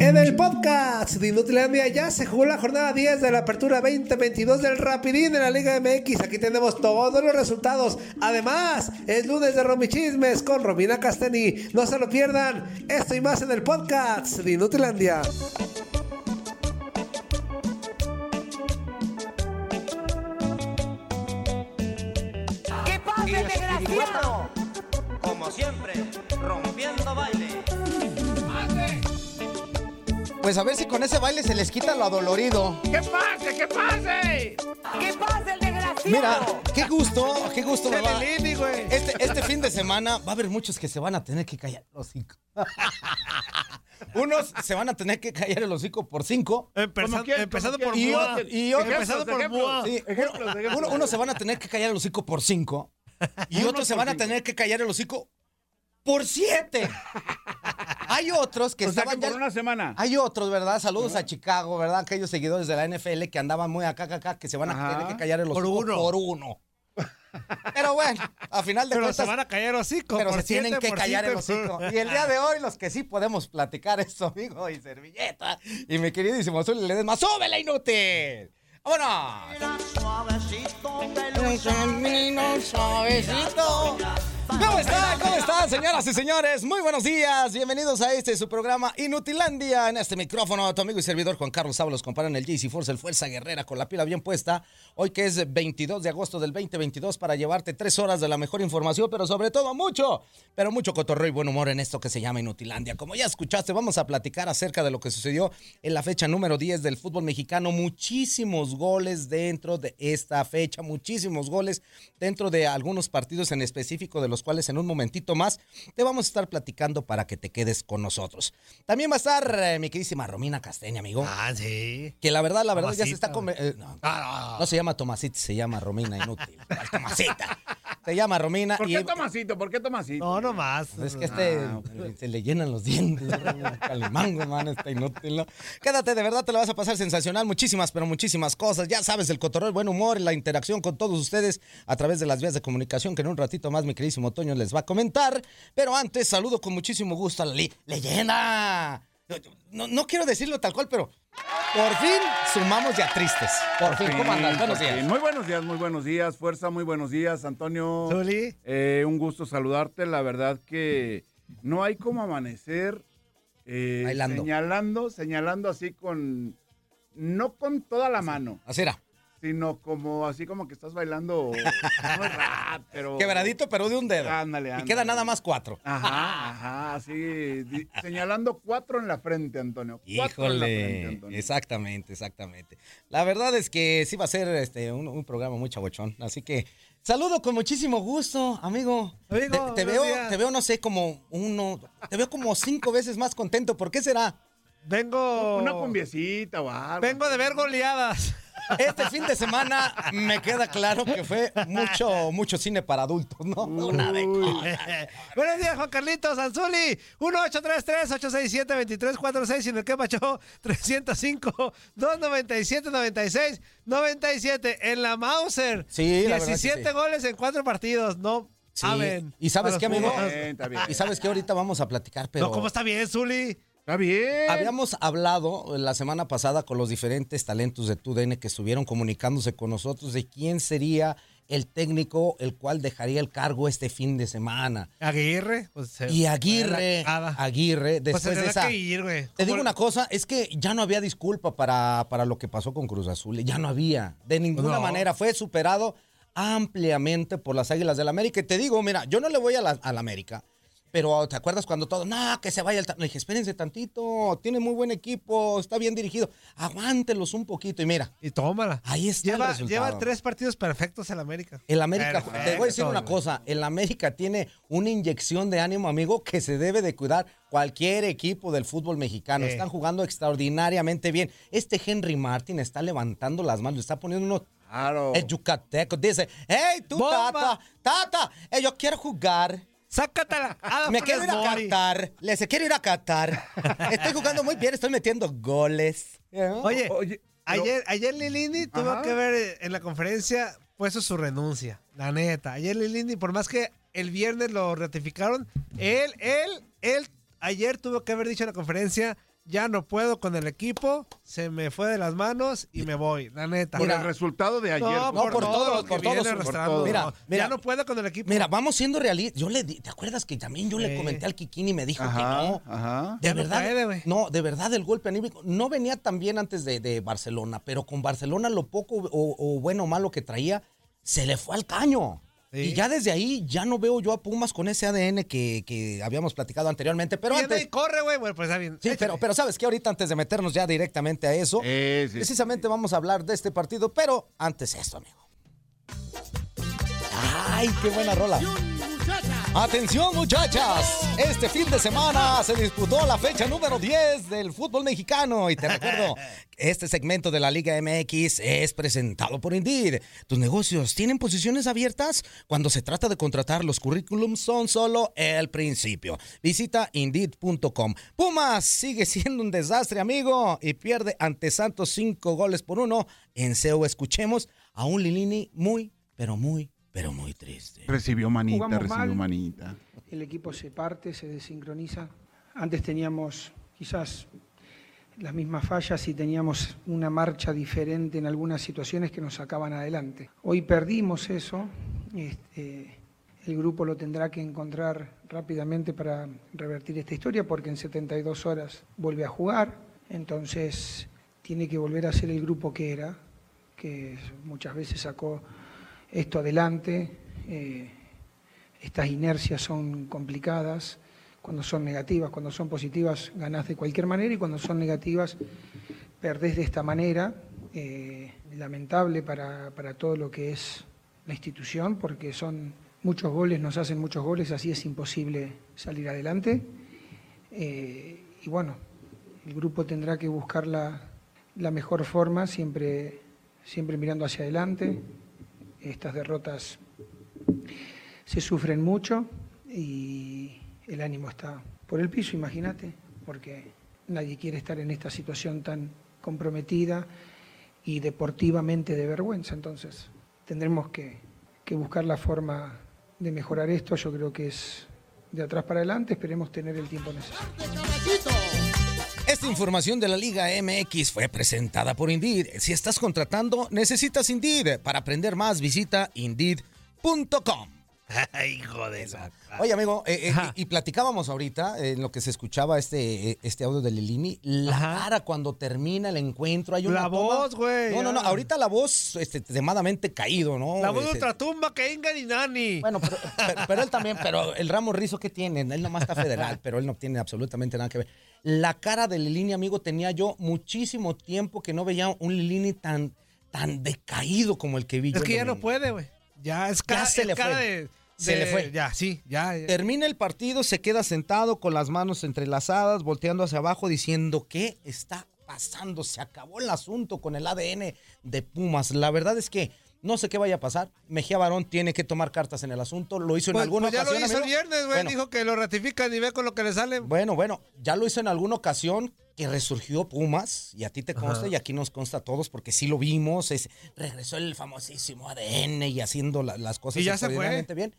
En el podcast de Inutilandia ya se jugó la jornada 10 de la apertura 2022 del Rapidín de la Liga MX. Aquí tenemos todos los resultados. Además, es lunes de Romichismes con Romina Casteni. No se lo pierdan. Esto y más en el podcast de Inutilandia. ¿Qué pasa, desgraciado? Como siempre, rompiendo baile. Pues a ver si con ese baile se les quita lo adolorido. ¡Que pase, que pase! ¿Qué pasa, el desgraciado? Mira, qué gusto, qué gusto me va. Este, este fin de semana va a haber muchos que se van a tener que callar el hocico. Unos se van a tener que callar el hocico por cinco. Empezando, quién? empezando ¿Cómo por Y, Mua. y otros, Empezando por ejemplos, Mua. sí, Ejemplos, uno- ejemplos. uno- unos se van a tener que callar el hocico por cinco. Y otros se van a cinco. tener que callar el hocico por siete. Hay otros que O sea, que estaban por ya- una semana. Hay otros, ¿verdad? Saludos a Chicago, ¿verdad? Aquellos seguidores de la NFL que andaban muy acá, acá, acá, que se van a Ajá. tener que callar el Por hocico uno. por uno. Pero bueno, a final de Pero cuentas, se van a callar hocico. pero por se tienen que por callar el hocico. Y el día de hoy, los que sí podemos platicar es su amigo y servilleta. Y mi queridísimo Zuli Ledesma, ¡súbele, inútil! ¡Vámonos! Suavecito Ay, camino suavecito. ¿Cómo están? ¿Cómo están, señoras y señores? Muy buenos días. Bienvenidos a este su programa Inutilandia. En este micrófono, tu amigo y servidor Juan Carlos Ábalos comparan el JC Force, el Fuerza Guerrera, con la pila bien puesta. Hoy que es 22 de agosto del 2022 para llevarte tres horas de la mejor información, pero sobre todo mucho, pero mucho cotorreo y buen humor en esto que se llama Inutilandia. Como ya escuchaste, vamos a platicar acerca de lo que sucedió en la fecha número 10 del fútbol mexicano. Muchísimos goles dentro de esta fecha, muchísimos goles dentro de algunos partidos en específico, de los cuales en un momentito más te vamos a estar platicando para que te quedes con nosotros. También va a estar eh, mi queridísima Romina Casteña, amigo. Ah, sí. Que la verdad, la verdad, ya se está... Eh, no, Ah, no se llama Tomasita, se llama Romina, inútil. ¿Cuál Tomasita. Se llama Romina. ¿Por y- qué Tomasito? ¿Por qué Tomasito? No, no más. es que este Ah, se le llenan los dientes. Calimango, man, está inútil. ¿no? Quédate, de verdad te lo vas a pasar sensacional. Muchísimas, pero muchísimas cosas. Ya sabes, el cotorreo, el buen humor, la interacción con todos ustedes a través de las vías de comunicación que en un ratito más mi queridísimo Toño les va a comentar. Pero antes, saludo con muchísimo gusto a la li- leyenda. No, no quiero decirlo tal cual, pero por fin sumamos ya tristes. Por fin, ¿cómo andas? Buenos fin. días. Muy buenos días, muy buenos días. Fuerza, muy buenos días, Antonio. Zuli. Eh, un gusto saludarte. La verdad que no hay como amanecer eh, Bailando. señalando, señalando así con, no con toda la mano, Así era. Sino como así como que estás bailando, no es rap, pero Quebradito, pero de un dedo. Ándale, Y ándale. queda nada más cuatro. Ajá, ajá, así, señalando cuatro en la frente, Antonio. Cuatro en la frente, Híjole, Antonio. exactamente, exactamente. La verdad es que sí va a ser este un, un programa muy chabochón, así que saludo con muchísimo gusto, amigo. Amigo, te, te veo, días. te veo no sé como uno, te veo como cinco veces más contento. ¿Por qué será? Vengo. Una cumbiecita o algo. Vengo de ver goleadas. Este fin de semana me queda claro que fue mucho, mucho cine para adultos, ¿no? Una de cosas. Buenos días, Juan Carlitos Anzuli. 1-833-867-2346. Y en el que macho 305-297-96-97. En la Mauser. Sí, la verdad que 17 sí. goles en cuatro partidos. No. Sí. saben. ¿Y sabes A qué, amigo? Bien, está bien. Y sabes que ahorita vamos a platicar, pero No, ¿cómo está bien, Zuli? Está bien. Habíamos hablado la semana pasada con los diferentes talentos de TUDN que estuvieron comunicándose con nosotros de quién sería el técnico el cual dejaría el cargo este fin de semana. Aguirre. Pues, se Y Aguirre, la. Aguirre, Pues se después de esa... que ir. Te digo una cosa, es que ya no había disculpa para, para lo que pasó con Cruz Azul, ya no había, de ninguna No. manera, fue superado ampliamente por las Águilas del América. Y te digo, mira, yo no le voy a la, a la América, Pero ¿te acuerdas cuando todo, no, que se vaya el... ta-". Le dije, espérense tantito, tiene muy buen equipo, está bien dirigido, aguántelos un poquito y mira, Y tómala. ahí está el Lleva, resultado. lleva tres partidos perfectos el América. El América, te voy a decir una cosa, el América tiene una inyección de ánimo, amigo, que se debe de cuidar cualquier equipo del fútbol mexicano. Están jugando extraordinariamente bien. Este Henry Martin está levantando las manos, le está poniendo unos Claro. el yucateco. Dice, hey, tú, Bomba. tata, tata, eh, yo quiero jugar. ¡Sácatela! Ah, Me quiero ir a. Qatar. Le dice, quiero ir a Qatar. Estoy jugando muy bien, estoy metiendo goles. Oye, Oye, pero- ayer, ayer Lilini tuvo Ajá. que ver en la conferencia puesto su renuncia. La neta. Ayer Lilini, por más que el viernes lo ratificaron, él, él, él, ayer tuvo que haber dicho en la conferencia, ya no puedo con el equipo, se me fue de las manos y me voy. La neta. por Mira, el resultado de ayer. no, no, por, por todo todos, lo que por viene todos, por. Mira, No, mira. ya no puedo con el equipo. Mira, vamos siendo realistas. Yo le di, ¿te acuerdas que también yo le comenté al Kikini y me dijo que no? ajá. De Ya no verdad, puede, no, de verdad el golpe anímico no venía tan bien antes de, de Barcelona, pero con Barcelona lo poco o, o bueno o malo que traía se le fue al caño. Sí. Y ya desde ahí ya no veo yo a Pumas con ese ADN que, que habíamos platicado anteriormente. Pero antes, corre, güey. Bueno, pues está bien. sí, pero, pero sabes que ahorita antes de meternos ya directamente a eso, Eh, sí. precisamente vamos a hablar de este partido, pero antes esto, amigo. ¡Ay, qué buena rola! Atención muchachas, este fin de semana se disputó la fecha número 10 del fútbol mexicano y te recuerdo, este segmento de la Liga MX es presentado por Indeed. ¿Tus negocios tienen posiciones abiertas? Cuando se trata de contratar, los currículums son solo el principio. Visita Indeed.com. Pumas sigue siendo un desastre, amigo, y pierde ante Santos 5 goles por uno. En SEO escuchemos a un Lilini muy, pero muy, pero muy triste. Recibió manita, Jugamos recibió mal. manita. el equipo se parte, se desincroniza. Antes teníamos quizás las mismas fallas y teníamos una marcha diferente en algunas situaciones que nos sacaban adelante. Hoy perdimos eso. este, el grupo lo tendrá que encontrar rápidamente para revertir esta historia porque en 72 horas vuelve a jugar. Entonces tiene que volver a ser el grupo que era, que muchas veces sacó esto adelante. eh, estas inercias son complicadas, cuando son negativas, cuando son positivas ganás de cualquier manera y cuando son negativas perdés de esta manera, eh, lamentable para, para todo lo que es la institución, porque son muchos goles, nos hacen muchos goles, así es imposible salir adelante. Eh, y bueno, el grupo tendrá que buscar la, la mejor forma, siempre, siempre mirando hacia adelante. Estas derrotas se sufren mucho y el ánimo está por el piso, imagínate, porque nadie quiere estar en esta situación tan comprometida y deportivamente de vergüenza. Entonces, tendremos que, buscar la forma de mejorar esto. Yo creo que es de atrás para adelante. Esperemos tener el tiempo necesario. Información de la Liga MX fue presentada por Indeed. Si estás contratando, necesitas Indeed. Para aprender más, visita Indeed.com. Hijo de esa. Oye, amigo, eh, eh, y platicábamos ahorita eh, en lo que se escuchaba este, eh, este audio de Lilini, la Ajá. cara cuando termina el encuentro, hay una La toma- voz, güey, No, no, no, ya. ahorita la voz este, extremadamente caído, ¿no? La voz de Este, ultratumba que Inga ni Nani. Bueno, pero, pero- pero él también, pero el Ramos Rizo, ¿qué tiene? Él nomás está federal, pero él no tiene absolutamente nada que ver. La cara de Lilini, amigo, tenía yo muchísimo tiempo que no veía un Lilini tan, tan decaído como el que vi yo es que ya no puede, güey. Ya es cara, se es le cara fue. de- Se de- le fue. Ya, sí, ya. ya. Termina el partido, se queda sentado con las manos entrelazadas, volteando hacia abajo, diciendo, ¿qué está pasando? Se acabó el asunto con el ADN de Pumas. La verdad es que no sé qué vaya a pasar. Mejía Barón tiene que tomar cartas en el asunto. Lo hizo en Pues, alguna pues ya lo ocasión. hizo el viernes, güey. Bueno, Dijo que lo ratifican y ve con lo que le sale. bueno, bueno, ya lo hizo en alguna ocasión que resurgió Pumas y a ti te consta y aquí nos consta a todos porque sí lo vimos. Es, regresó el famosísimo ADN y haciendo la- las cosas Y ya se fue. extraordinariamente bien.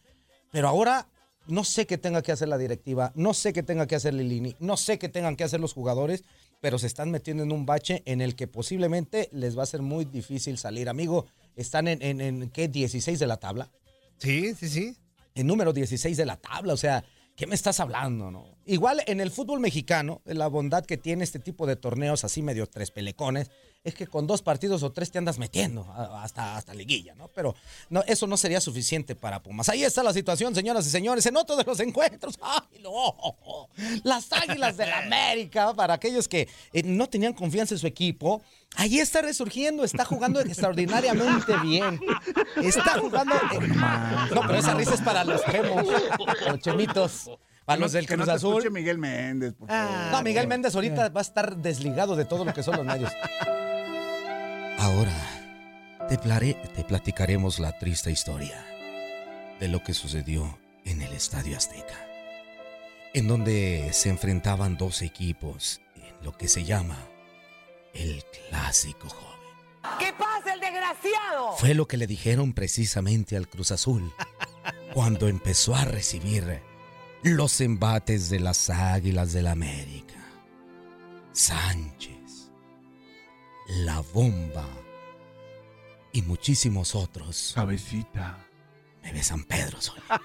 Pero ahora no sé qué tenga que hacer la directiva, no sé qué tenga que hacer Lilini, no sé qué tengan que hacer los jugadores, pero se están metiendo en un bache en el que posiblemente les va a ser muy difícil salir. Amigo, están en, en, en ¿qué? 16 de la tabla Sí, sí, sí. el número 16 de la tabla. O sea, ¿qué me estás hablando, no? Igual en el fútbol mexicano, la bondad que tiene este tipo de torneos así medio tres pelecones, es que con dos partidos o tres te andas metiendo a- hasta, hasta liguilla, ¿no? Pero no, eso no sería suficiente para Pumas. Ahí está la situación, señoras y señores, en otro de los encuentros. ¡Ay, no! Las Águilas del América, para aquellos que eh, no tenían confianza en su equipo, ahí está resurgiendo, está jugando extraordinariamente bien. Está jugando. eh, no, pero esa risa es para los chemos, los chemitos. Para Que los no- del que no Cruz te Azul. Miguel Méndez, por favor. No, Miguel Méndez ahorita va a estar desligado de todo lo que son los medios. Ahora te, plare- te platicaremos la triste historia de lo que sucedió en el Estadio Azteca, en donde se enfrentaban dos equipos en lo que se llama el clásico joven. ¿Qué pasa, el desgraciado? Fue lo que le dijeron precisamente al Cruz Azul cuando empezó a recibir los embates de las Águilas del América. Sánchez, La Bomba y muchísimos otros. Cabecita. Me ve San Pedro, Zuli.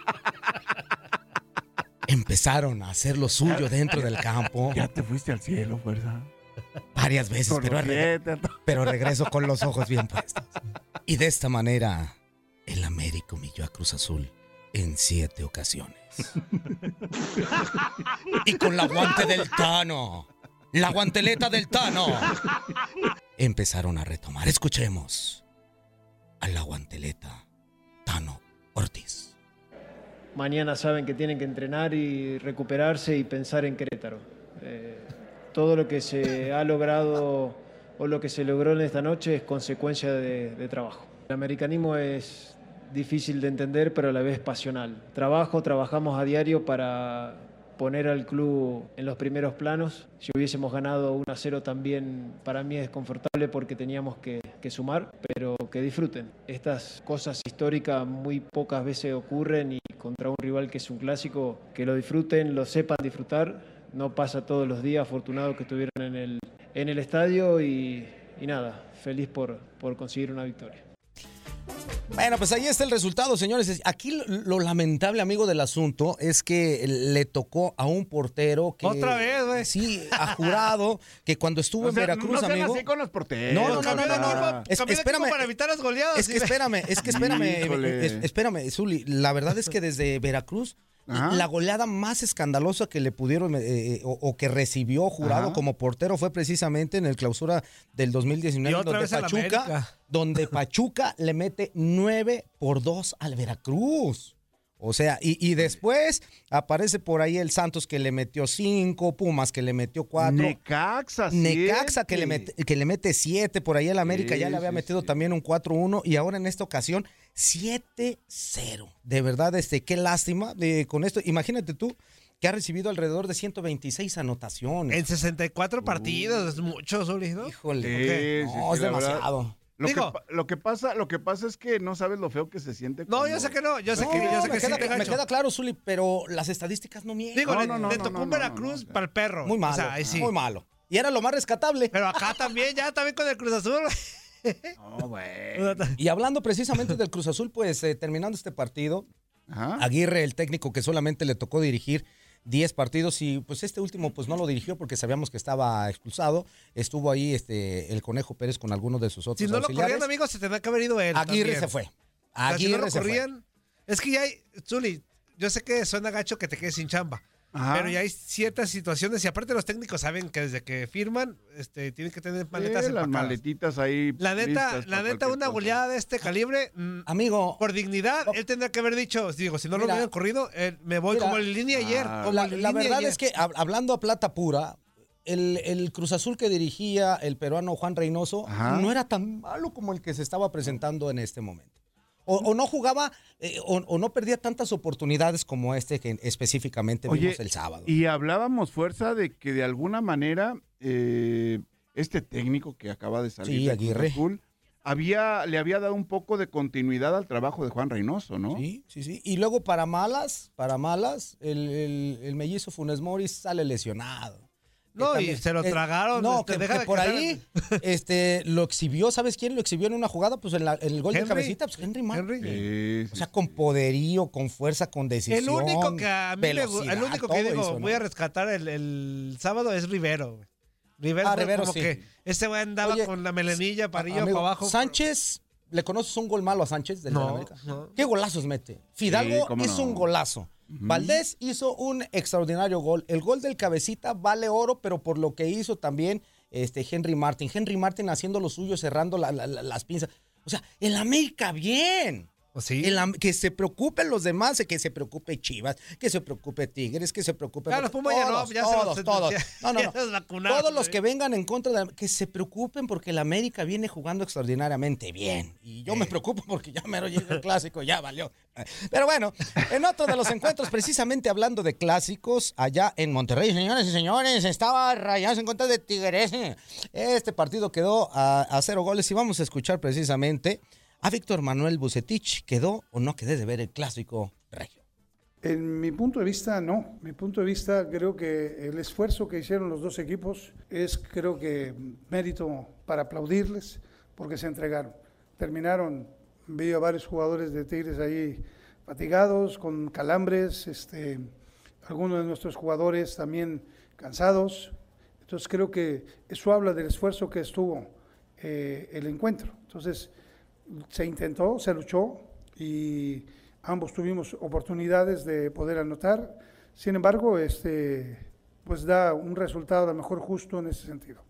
Empezaron a hacer lo suyo dentro del campo Ya te fuiste al cielo, fuerza. varias veces, pero, pero regreso con los ojos bien puestos. Y de esta manera, el América humilló a Cruz Azul en siete ocasiones. Y con la guante del Tano, la guanteleta del Tano, empezaron a retomar. Escuchemos a la guanteleta Tano Ortiz. Mañana saben que tienen que entrenar y recuperarse y pensar en Querétaro. Eh, todo lo que se ha logrado o lo que se logró en esta noche es consecuencia de, de trabajo. El americanismo es difícil de entender, pero a la vez pasional. Trabajo, trabajamos a diario para poner al club en los primeros planos. Si hubiésemos ganado 1 a 0 también para mí es confortable porque teníamos que, sumar, pero que disfruten. Estas cosas históricas muy pocas veces ocurren y contra un rival que es un clásico, que lo disfruten, lo sepan disfrutar. No pasa todos los días, afortunado que estuvieron en el, estadio y, y nada, feliz por conseguir una victoria. Bueno, pues ahí está el resultado, señores. Aquí lo, lamentable, amigo, del asunto es que le tocó a un portero que. Otra vez, güey. Sí, ha jurado que cuando estuvo O en sea, Veracruz, no amigo. así con los porteros. No, no, no, no, no, no. fuerza. Es- espérame. para evitar las goleadas. Es que espérame, es que espérame, Híjole. espérame, Zuli. La verdad es que desde Veracruz, Ajá. la goleada más escandalosa que le pudieron, eh, eh, o, o que recibió jurado Ajá. como portero fue precisamente en el clausura del 2019, Y otra donde Pachuca, donde Pachuca le mete 9 por 2 al Veracruz. O sea, y, y después aparece por ahí el Santos que le metió 5, Pumas que le metió 4. Necaxa, Necaxa que le, siete. mete, que le mete 7 por ahí al América, Sí, ya le había sí, metido sí. también un 4-1 y ahora en esta ocasión 7-0. De verdad, este, qué lástima de, con esto. Imagínate tú que ha recibido alrededor de 126 anotaciones. En 64 partidos, es mucho, Zuli, ¿no? Híjole, Sí, sí, no, sí, es la verdad. Lo, Digo- que, lo que pasa, lo que pasa es que no sabes lo feo que se siente. No, cuando- yo sé que no, yo sé No, que, yo sé me, que queda, me queda claro, Zuli, pero las estadísticas no mienten. Digo, No, le, no, no, le no, tocó no, un Veracruz no, no. para el perro. Muy malo, O sea, ahí sí. muy malo. Y era lo más rescatable. Pero acá también, ya también con el Cruz Azul. No, güey. Y hablando precisamente del Cruz Azul, pues eh, terminando este partido, Ajá. Aguirre, el técnico que solamente le tocó dirigir 10 partidos y pues este último pues no lo dirigió porque sabíamos que estaba expulsado. Estuvo ahí este el Conejo Pérez con algunos de sus otros Si no lo corrían, amigos, se tendría que haber ido él. Aguirre también. se fue. O sea, si Aguirre no lo se fue. corrían, es que ya hay, Zuli, yo sé que suena gacho que te quedes sin chamba. Ajá. Pero ya hay ciertas situaciones y aparte los técnicos saben que desde que firman este, tienen que tener maletas Sí, las maletitas ahí. La neta, la neta, una cosa. goleada de este calibre, mm, Amigo, por dignidad, él tendría que haber dicho, digo, si no lo hubieran corrido, eh, me voy Mira. como en línea ayer. Ah, como la, verdad ayer. es que hab- hablando a plata pura, el, el Cruz Azul que dirigía el peruano Juan Reynoso Ajá. no era tan malo como el que se estaba presentando en este momento. O, o no jugaba eh, o, o no perdía tantas oportunidades como este que específicamente Oye, vimos el sábado. Y hablábamos, fuerza, de que de alguna manera eh, este técnico que acaba de salir Sí, de Aguirre. Azul, había, le había dado un poco de continuidad al trabajo de Juan Reynoso, ¿no? Sí, sí, sí. Y luego para malas, para malas, el, el- el mellizo Funes Mori sale lesionado. No, y se lo tragaron, No, este, que, deja que de por ahí este, lo exhibió, ¿sabes quién lo exhibió en una jugada? Pues en, la- en el gol de cabecita, pues Henry Martin. Henry. Sí, O sea, con poderío, con fuerza, con decisión. El único que a mí me el único que digo, eso, ¿no? voy a rescatar el, el sábado es Rivero. güey. Rivero, Ah, Rivero, como sí. que ese güey andaba Oye, con la melenilla para arriba, para abajo. Sánchez, ¿le conoces un gol malo a Sánchez del No, América? no. ¿Qué golazos mete? Fidalgo no. un golazo. Valdés hizo un extraordinario gol. El gol del cabecita vale oro, pero por lo que hizo también este Henry Martin. Henry Martin haciendo lo suyo, cerrando la- la- la- las pinzas. O sea, el América bien. Que se preocupen los demás, que se preocupe Chivas, que se preocupe Tigres, que se preocupe. Ya, los Pumas ya no, todos, ya se los- todos, todos. No, no, no. Todos los que vengan en contra de la- que se preocupen porque el América viene jugando extraordinariamente bien. Y yo me preocupo porque ya mero llega el clásico, ya valió. Pero bueno, en otro de los encuentros, precisamente hablando de clásicos, allá en Monterrey, señores y señores, estaba Rayados en contra de Tigres. Este partido quedó a, a cero goles y vamos a escuchar precisamente a Víctor Manuel Bucetich. ¿Quedó o no quedé de ver el clásico regio? En mi punto de vista, no. Mi punto de vista, creo que el esfuerzo que hicieron los dos equipos es, creo que, mérito para aplaudirles, porque se entregaron. Terminaron, vi a varios jugadores de Tigres ahí fatigados, con calambres, este, algunos de nuestros jugadores también cansados. Entonces, creo que eso habla del esfuerzo que estuvo eh, el encuentro. Entonces, se intentó, se luchó y ambos tuvimos oportunidades de poder anotar. Sin embargo, este, pues da un resultado a lo mejor justo en ese sentido.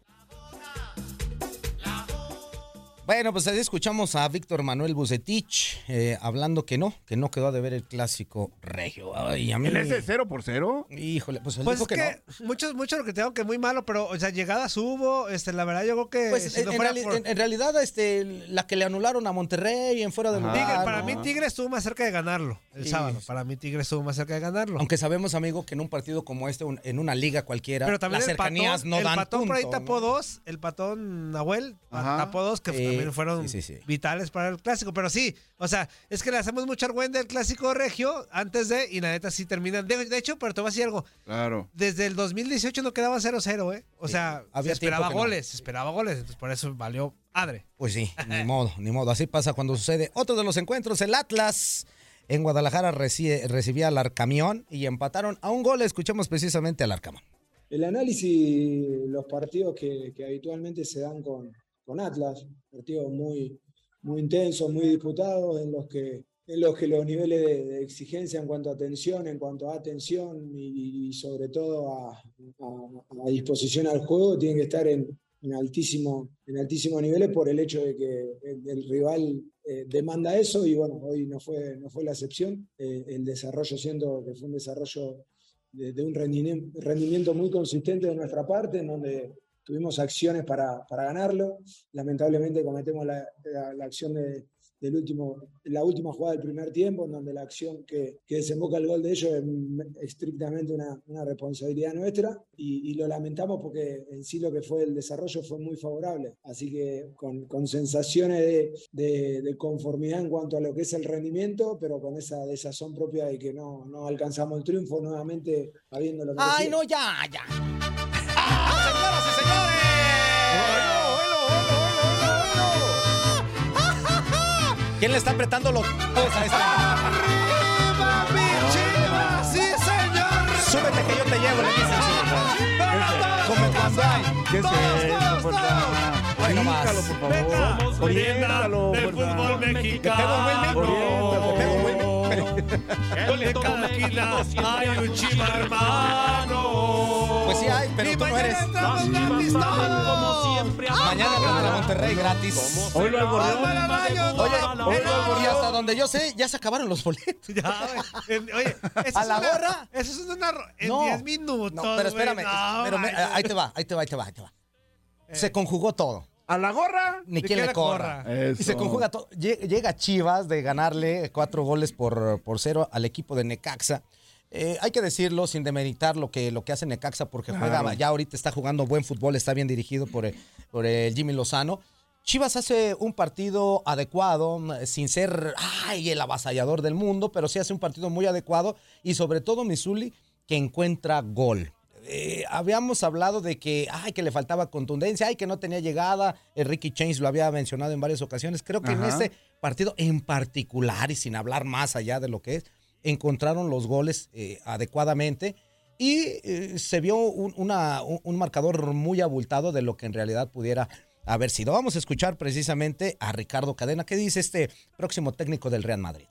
Bueno, pues ahí escuchamos a Víctor Manuel Bucetich eh, hablando que no, que no quedó de ver el clásico regio. Ay, a mí. ¿En ese cero por cero? Híjole, pues él Pues dijo es que, que, no. muchos, muchos lo que tengo que muy malo, pero, o sea, llegadas hubo, este, la verdad, yo creo que Pues si en, no en fuera reali- por- en- en realidad, este, la que le anularon a Monterrey en fuera de lugar. Tigre- para ¿no? mí Tigre estuvo más cerca de ganarlo el Sí. sábado. Para mí Tigre estuvo más cerca de ganarlo. Aunque sabemos, amigo, que en un partido como este, un- en una liga cualquiera, pero también las el cercanías patón, no el dan patón por ahí punto, tapó ¿no? dos, el patón Nahuel Ajá. tapó dos que Sí, también fueron sí, sí, sí. vitales para el clásico. Pero sí, o sea, es que le hacemos mucho argüende del clásico regio antes de, y la neta sí terminan. De, de hecho, pero te voy a decir algo. Claro. Desde el 2018 no quedaba 0-0, ¿eh? O sea, había se esperaba no. goles, se esperaba goles. Entonces por eso valió madre. Pues sí, ni modo, ni modo. Así pasa cuando sucede. Otro de los encuentros, el Atlas en Guadalajara reci- recibía al Arcamión y empataron a un gol. Escuchemos precisamente al Arcamón. El análisis, los partidos que, que habitualmente se dan con, con Atlas, partidos muy, muy intensos, muy disputados, en los que, en los, que los niveles de, de exigencia en cuanto a atención, en cuanto a atención y, y sobre todo a, a- a disposición al juego tienen que estar en, en altísimo, en altísimos niveles por el hecho de que el, el rival eh, demanda eso y bueno, hoy no fue, no fue la excepción. Eh, el desarrollo siendo que fue un desarrollo de, de un rendimiento muy consistente de nuestra parte, en donde tuvimos acciones para, para ganarlo. Lamentablemente cometemos la, la- la acción de, del último, la última jugada del primer tiempo, en donde la acción que, que desemboca el gol de ellos es estrictamente una, una responsabilidad nuestra y, y lo lamentamos porque en sí lo que fue el desarrollo fue muy favorable. Así que con, con sensaciones de, de- de conformidad en cuanto a lo que es el rendimiento, pero con esa desazón propia de que no, no alcanzamos el triunfo nuevamente habiendo lo Ay, no, ya, ya. ¿Quién le está apretando los pues a esta? ¡Sí, señor! Súbete que yo te llevo, le dicen. Como cuando. ¿Qué es eso, por favor. Oriéntalo, fuerza. ¿Te pego, Wilmy? ¿Te pego, Wilmy? En cada esquina hay un chiva hermano. Pues sí hay, pero Y tú no mañana eres. gratis todos. Mañana contra Monterrey gratis. Hoy lo al gorrión. Oye, y hasta donde yo sé, ya se acabaron los boletos. Oye, ¿A la gorra? Eso es una. En No. 10 minutos. No, pero espérame, pero ahí te va, ahí te va, ahí te va, ahí te va. Se conjugó todo. ¿A la gorra? Ni ¿De quien le corra. corra? Y se conjuga todo. Lle- Llega Chivas de ganarle cuatro goles por, por cero al equipo de Necaxa. Eh, hay que decirlo sin demeritar lo que, lo que hace Necaxa porque juega, ya ahorita está jugando buen fútbol, está bien dirigido por por el Jimmy Lozano. Chivas hace un partido adecuado, mm, sin ser ay, el avasallador del mundo, pero sí hace un partido muy adecuado y sobre todo Misuli que encuentra gol. Eh, habíamos hablado de que, ay, que le faltaba contundencia, ay, que no tenía llegada. Eh, Ricky Chains lo había mencionado en varias ocasiones. Creo que en este partido en particular y sin hablar más allá de lo que es, encontraron los goles eh, adecuadamente. y eh, se vio un, una- un- un marcador muy abultado de lo que en realidad pudiera haber sido. Vamos a escuchar precisamente a Ricardo Cadena, que dice este próximo técnico del Real Madrid.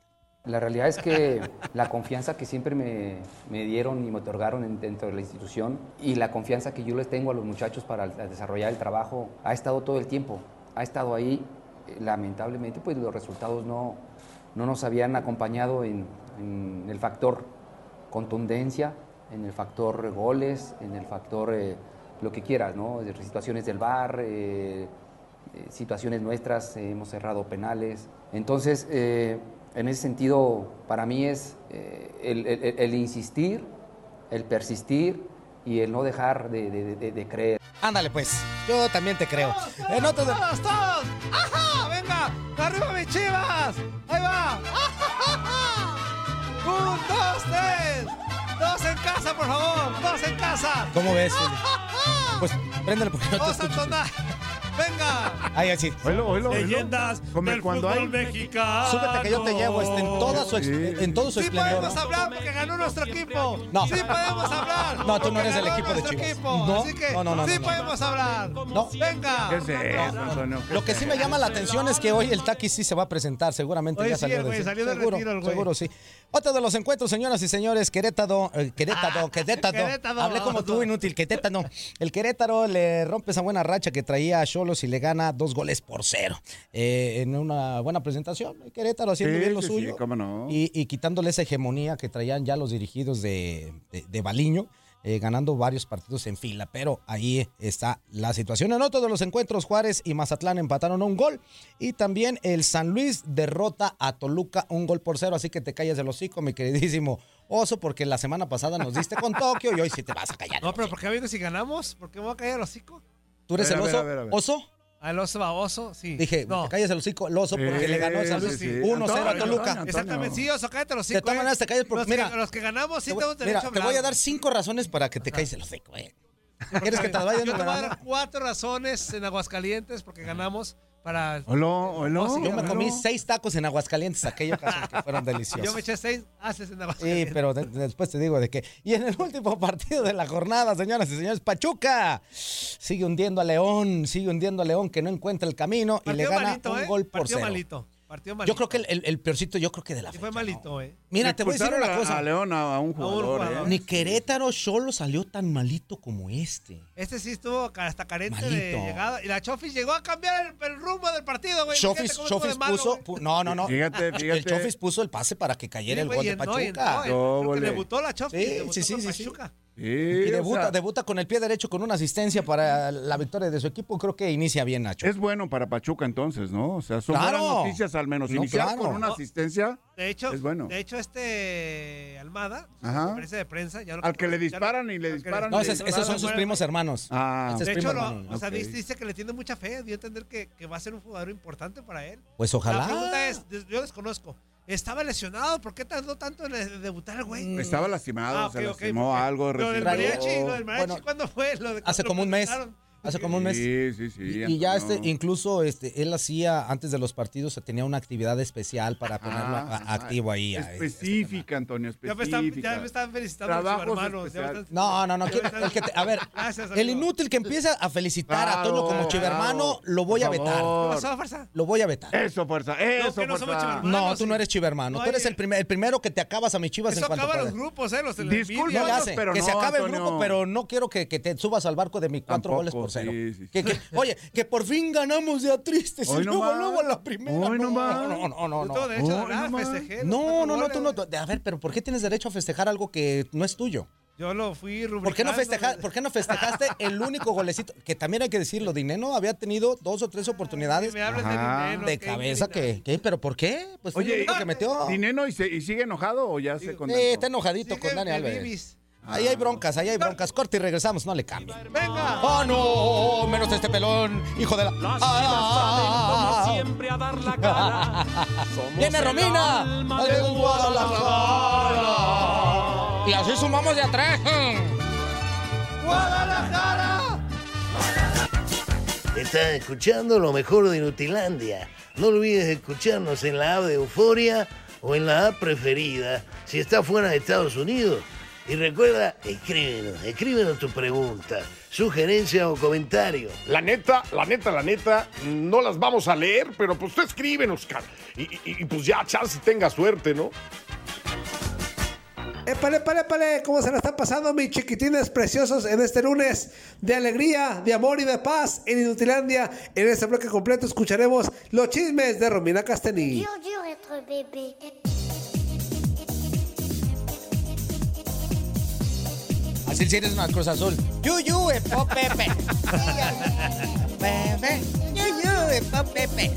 La realidad es que la confianza que siempre me, me dieron y me otorgaron en- dentro de la institución y la confianza que yo les tengo a los muchachos para desarrollar el trabajo ha estado todo el tiempo, ha estado ahí. Eh, Lamentablemente, pues los resultados no, no nos habían acompañado en, en el factor contundencia, en el factor goles, en el factor eh, lo que quieras, ¿no? Situaciones del bar, eh, eh, situaciones nuestras, eh, hemos cerrado penales. Entonces, eh, en ese sentido, para mí es eh, el, el- el insistir, el persistir y el no dejar de, de- de- de creer. Ándale pues, yo también te creo. En otro de- ¡Todos, todos! ¡Ajá! ¡Venga! ¡Arriba mis chivas! ¡Ahí va! ¡Un, dos, tres! ¡Dos en casa, por favor! ¡Dos en casa! ¿Cómo ves? Pues préndele porque no te ¡Vamos a escucho. ¡Venga! Ahí así. Oílo, oílo, oílo. Leyendas Como del cuando fútbol hay- mexicano. Súbete que yo te llevo este, en, toda su ex- en todo su Sí esplendor. podemos hablar porque ganó nuestro equipo. No. Sí podemos hablar. No, tú no eres del equipo de nuestro Chivas. equipo. No, Así que no, no, no, sí no, no. podemos hablar. No. Venga. ¿Qué es eso, Antonio? ¿Qué Lo que sí me llama la atención es que hoy el Taki sí se va a presentar, seguramente Hoy ya sí, salió güey, de salió del seguro, retiro el güey. seguro sí. Otro de los encuentros, señoras y señores, Querétaro, eh, Querétaro, Querétaro. Ah, Querétaro. Hablé como tú, inútil, Querétaro. El Querétaro le rompe esa buena racha que traía a Cholos y le gana dos goles por cero. Eh, en una buena presentación, Querétaro haciendo Sí, bien lo sí, sí, suyo. cómo no. Y, y quitándole esa hegemonía que traían ya los dirigidos de, de, de Baliño, eh, ganando varios partidos en fila. Pero ahí está la situación. En otro de los encuentros, Juárez y Mazatlán empataron a un gol. Y también el San Luis derrota a Toluca un gol por cero. Así que te calles el hocico, mi queridísimo Oso, porque la semana pasada nos diste con Tokio y hoy sí te vas a callar. No, pero ¿por qué viendo si ganamos? ¿Por qué me voy a caer el hocico? ¿Tú eres A el ver, oso? a ver, a ver. ¿Oso? ¿Al oso baboso? Sí. Dije, no. te calles el hocico, el oso, porque Sí, le ganó el San Luis sí, sí. 1-0 a Toluca. Exactamente, sí, oso, cállate el hocico. De todas eh. maneras, te calles porque, los mira, Que, los que ganamos sí Te tenemos derecho Mira, a te hablar. voy a dar cinco razones para que te calles el hocico, güey. ¿Quieres que te vaya Yo te voy a dar cuatro razones en Aguascalientes porque ganamos para... Oilo, oilo. Oh, sí, Yo me comí seis tacos en Aguascalientes aquella ocasión que fueron deliciosos. Yo me eché seis haces en Sí, Aguascalientes. pero de- después te digo de qué. Y en el último partido de la jornada, señoras y señores, Pachuca sigue hundiendo a León, sigue hundiendo a León que no encuentra el camino y le gana malito, un ¿eh? gol por Partido cero. malito. Partido malito. Yo creo que el, el- el peorcito, yo creo que de la Sí fecha. fue malito, eh. Mira, te voy a decir una cosa. A León a, a un jugador. ¿eh? Ni Querétaro solo salió tan malito como este. Este sí estuvo hasta carente de llegada. Y la Chofis llegó a cambiar el, el rumbo del partido, güey. Chofis, puso. no, no, no. Fíjate, El fíjate. Chofis puso el pase para que cayera Sí, el gol de no, Pachuca. no, en- No, creo que vole. debutó la Chofis. Sí, sí, sí, con sí, sí. Pachuca. Sí, Y o debuta, sea, debuta con el pie derecho con una asistencia para la victoria de su equipo. Creo que inicia bien, Nacho. Es bueno para Pachuca entonces, ¿no? O sea, son Claro. buenas noticias al menos. No, Iniciar claro. con una No. asistencia De hecho, es bueno. de hecho este Almada, conferencia de prensa, ya lo Al que le disparan y le disparan. No, esos, le esos son sus primos hermanos. Ah, De hecho, lo- hermano. o sea, Ok. dice, que le tiene mucha fe, dio a entender que, que va a ser un jugador importante para él. Pues La ojalá. pregunta es, yo desconozco, ¿estaba lesionado? ¿Por qué tardó tanto en de- debutar el güey? Estaba lastimado, Ah, se lastimó porque algo. Lo del mariachi, lo del mariachi, Bueno, ¿cuándo fue? Lo de Hace como un mes. Hace como un mes. Sí, sí, sí. Y, y ya este, incluso este, él hacía, antes de los partidos, tenía una actividad especial para ponerlo Ah, a- activo ahí. a- Específica, Antonio, Ya me, están, específica. ya me están felicitando los Trabajos hermanos. ya me especiales. están- No, no, no. el que te- a ver, Gracias, el inútil que empieza a felicitar a Toño como Claro, chivermano, lo voy a vetar. ¿Qué pasó, farsa? Lo voy a vetar. Eso, fuerza, eso, no somos fuerza. chivermanos. No, Hermano, tú no eres chivermano. Tú eres el, primer, el primero que te acabas a mis chivas en Eso cuanto acaba los grupos, ¿eh? Los Disculpa. No pero que se no, acabe el grupo, pero no quiero que, que te subas al barco de mis cuatro goles por sí, sí. Que- que- oye, que por fin ganamos de a tristes. Hoy y no luego, luego a la primera. Hoy no no, no, no, no, no. Oh, ganar, no más. festejé. No, no, no, tú no. A ver, pero ¿por qué tienes derecho a festejar algo que no es tuyo? Yo lo fui rubricando. ¿Por qué, no festeja- ¿Por qué no festejaste el único golecito? Que también hay que decirlo, Dineno había tenido dos o tres oportunidades Me hables Ajá. de dinero. de ¿qué cabeza que, ¿qué? ¿Pero por qué? Pues fue el Oye, único que metió. ¿Dineno y, se- y sigue enojado o ya se Sí, contentó? está enojadito con Dani de Alves. Ahí hay broncas, ahí hay broncas. Corte y regresamos, no le cambien. ¡Venga! ¡Oh, no! Menos este pelón, hijo de la... ¡Ah! siempre a dar la cara. ¡Viene Romina! ¡De Guadalajara! Y así sumamos de atrás. ¡Guadalajara! Estás escuchando lo mejor de Nutilandia. No olvides escucharnos en la app de Euforia o en la app preferida si estás fuera de Estados Unidos. Y recuerda, escríbenos, escríbenos tu pregunta, sugerencia o comentario. La neta, la neta, la neta, no las vamos a leer, pero pues tú escríbenos, cara. Y, y- y, pues ya, chance tenga suerte, ¿no? Épale, épale, épale, ¿cómo se la están pasando mis chiquitines preciosos en este lunes de alegría, de amor y de paz en Inutilandia? En este bloque completo escucharemos los chismes de Romina Casteni. Dur, dur Así si eres una Cruz Azul. Yuyu, epo, pepe. Pepe. Yuyu, epo, pepe.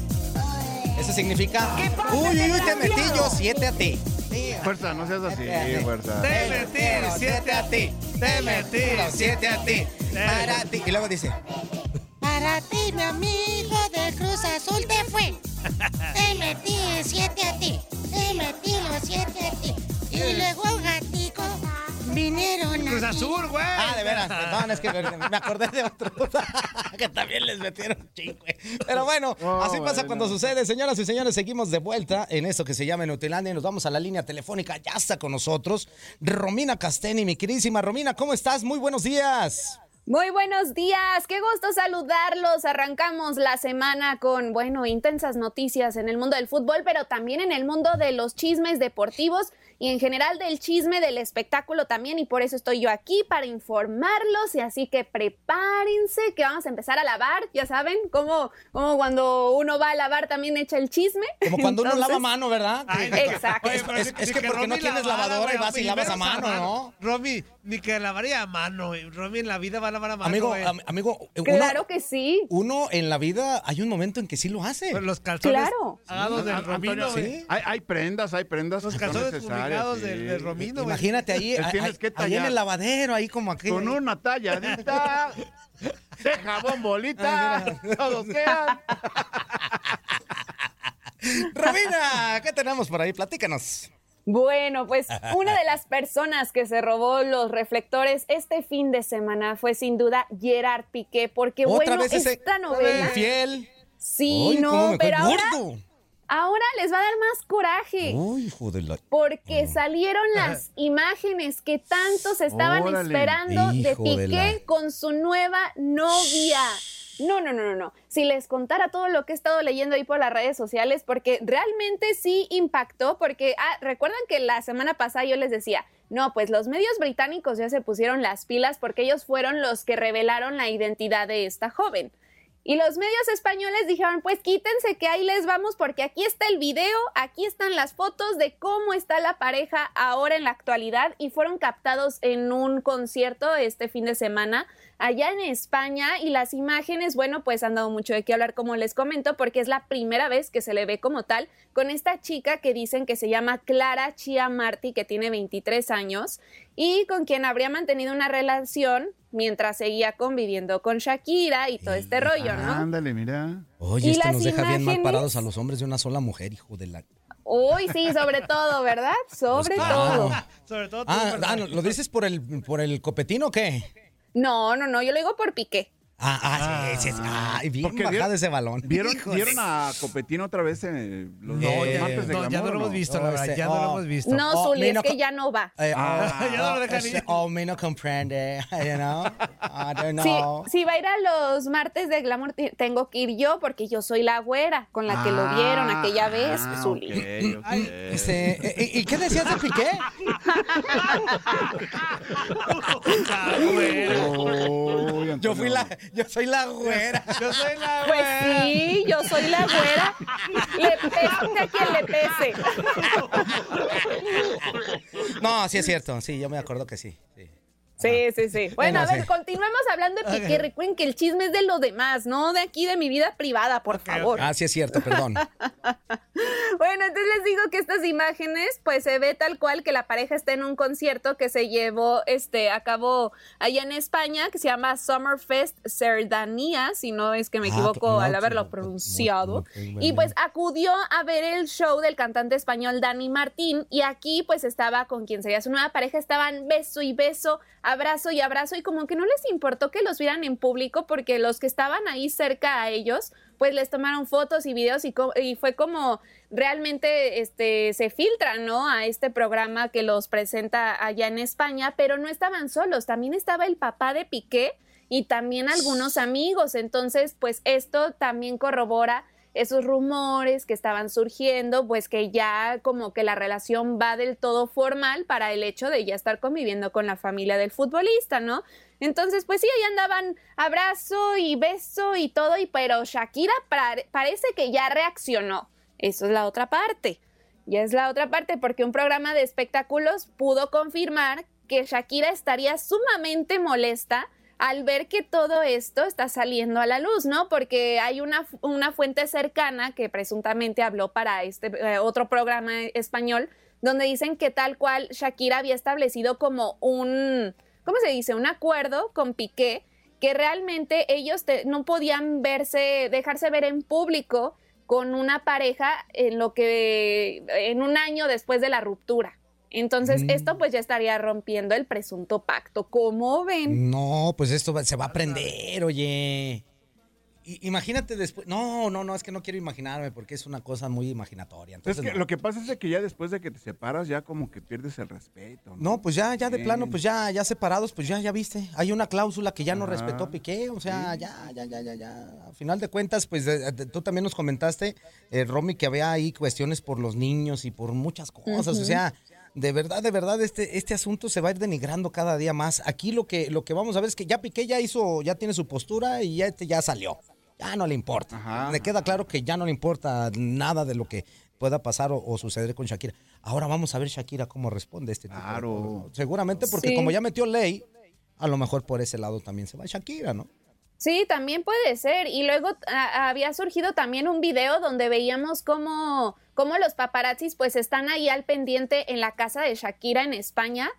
Eso significa. Uy, uy, uy, te metí yo siete a ti. Fuerza, no seas así, Te fuerza. metí siete a ti. Te metí siete a ti. Para ti. Y luego dice. Para ti, mi amigo de Cruz Azul te fue. Te metí siete a ti. Te metí los siete a ti. Y luego un gatico vinieron Cruz. Azul, güey. Ah, de veras, perdón, es que me me acordé de otro que también les metieron ching, güey. Pero bueno, Oh, así pasa bueno. cuando sucede. Señoras y señores, seguimos de vuelta en esto que se llama Nutilandia y nos vamos a la línea telefónica. Ya está con nosotros Romina Casteni, mi queridísima Romina, ¿cómo estás? Muy buenos días. Muy buenos días, qué gusto saludarlos. Arrancamos la semana con, bueno, intensas noticias en el mundo del fútbol, pero también en el mundo de los chismes deportivos y en general del chisme del espectáculo también. Y por eso estoy yo aquí para informarlos. Y así que prepárense que vamos a empezar a lavar. Ya saben, como, como cuando uno va a lavar también echa el chisme. Como cuando uno lava mano, ¿verdad? Exacto. Es, es- es que porque no tienes lavadora y vas y lavas a mano, ¿no? Romy, ni que lavaría a mano. güey. Romy en la vida va a lavar a mano. Amigo, güey. am- amigo, uno- Claro que sí. Uno en la vida hay un momento en que sí lo hace. Los calzones Claro. agados del Ah, Romino, Antonio, sí. Hay, hay prendas, hay prendas. Los calzones sí. del, del Romino, güey. Imagínate ahí, en el lavadero, ahí como aquello. Con una talladita de jabón bolita. Todos quedan. Romina, ¿qué tenemos por ahí? Platícanos. Bueno, pues una de las personas que se robó los reflectores este fin de semana fue sin duda Gerard Piqué, porque Otra bueno, vez ese esta novela... infiel. Sí, no, pero ahora, gordo. ahora les va a dar más coraje. Uy, hijo de la... Porque salieron las imágenes que tanto se estaban Órale. esperando de Hijo de Piqué la- con su nueva novia. No, no, no, no, no. Si les contara todo lo que he estado leyendo ahí por las redes sociales, porque realmente sí impactó, porque ah, recuerdan que la semana pasada yo les decía, no, pues los medios británicos ya se pusieron las pilas porque ellos fueron los que revelaron la identidad de esta joven. Y los medios españoles dijeron, pues quítense que ahí les vamos porque aquí está el video, aquí están las fotos de cómo está la pareja ahora en la actualidad y fueron captados en un concierto este fin de semana allá en España y las imágenes, bueno, pues han dado mucho de qué hablar como les comento porque es la primera vez que se le ve como tal con esta chica que dicen que se llama Clara Chia Martí que tiene 23 años y con quien habría mantenido una relación mientras seguía conviviendo con Shakira y todo este rollo, ¿no? Ándale, mira. Oye, ¿Y esto nos deja bien mal parados a los hombres de una sola mujer, hijo de la... Uy, sí, sobre todo, ¿verdad? Sobre Pues claro. todo. Sobre todo Ah, ¿verdad? ah, ¿lo dices por el, por el copetín o qué? No, no, no, yo lo digo por Piqué. Ah, ah, sí, sí, sí. Ay, bien Porque bajada vieron- ese balón. ¿Vieron, Híjole. ¿vieron a Copetín otra vez en los No, ya- martes de no, ya glamour, no lo hemos visto, la verdad, ya no lo hemos visto. No, Oh, Zuli, es que co- ya no va. Eh, Ah, oh, ya no lo dejan ir. Oh, me no comprende, you know? I don't Si, know. si va a ir a los martes de Glamour, te- tengo que ir yo porque yo soy la güera con la que lo vieron aquella vez, Ah, Zuli. ok, ok. Este, eh, ¿Y qué decías de Piqué? Uy, Yo fui la, yo soy la güera. Yo soy la Pues güera. sí, yo soy la güera. Le pese a quien le pese. No, sí es cierto, sí, yo me acuerdo que sí. sí. Sí, sí, sí. Bueno, Bueno, a ver, sí. continuemos hablando de Piqué. Recuerden que el chisme es de los demás, no de aquí de mi vida privada, por favor. Ah, sí es cierto, perdón. Bueno, entonces les digo que estas imágenes, pues se ve tal cual que la pareja está en un concierto que se llevó este, a cabo allá en España, que se llama Summerfest Cerdanía, si no es que me Ah, equivoco al haberlo pronunciado. Y pues acudió a ver el show del cantante español Dani Martín y aquí pues estaba con quien sería su nueva pareja, estaban beso y beso, abrazo y abrazo y como que no les importó que los vieran en público porque los que estaban ahí cerca a ellos pues les tomaron fotos y videos y, y fue como realmente este, se filtran, ¿no? A este programa que los presenta allá en España, pero no estaban solos, también estaba el papá de Piqué y también algunos amigos. Entonces, pues esto también corrobora esos rumores que estaban surgiendo, pues que ya como que la relación va del todo formal para el hecho de ya estar conviviendo con la familia del futbolista, ¿no? Entonces, pues sí, ahí andaban abrazo y beso y todo, y pero Shakira parece que ya reaccionó. Eso es la otra parte. Ya es la otra parte porque un programa de espectáculos pudo confirmar que Shakira estaría sumamente molesta al ver que todo esto está saliendo a la luz, ¿no? Porque hay una, una fuente cercana que presuntamente habló para este eh, otro programa español, donde dicen que tal cual Shakira había establecido como un, ¿cómo se dice? Un acuerdo con Piqué, que realmente ellos no podían verse, dejarse ver en público con una pareja en lo que, en un año después de la ruptura. Entonces, Mm. esto pues ya estaría rompiendo el presunto pacto. ¿Cómo ven? No, pues esto va- se va a aprender, oye. I- imagínate después. No, no, no, es que no quiero imaginarme porque es una cosa muy imaginatoria. Es Entonces, que no. lo que pasa es que ya después de que te separas, ya como que pierdes el respeto. No, pues ya, ya de plano, pues ya, ya separados, pues ya, ya viste. Hay una cláusula que ya no respetó Piqué, o sea, ya, ya, ya, ya, ya. A final de cuentas, pues de- de- tú también nos comentaste, eh, Romy, que había ahí cuestiones por los niños y por muchas cosas. O sea, de verdad, de verdad, este, este asunto se va a ir denigrando cada día más. Aquí lo que, lo que vamos a ver es que ya Piqué ya hizo, ya tiene su postura y ya este ya salió. Ya no le importa. Le queda claro que ya no le importa nada de lo que pueda pasar o, o suceder con Shakira. Ahora vamos a ver Shakira cómo responde a este tipo de ¿no? Seguramente porque Sí. como ya metió ley, a lo mejor por ese lado también se va Shakira, ¿no? Sí, también puede ser. Y luego a- había surgido también un video donde veíamos cómo, cómo los paparazzis pues están ahí al pendiente en la casa de Shakira en España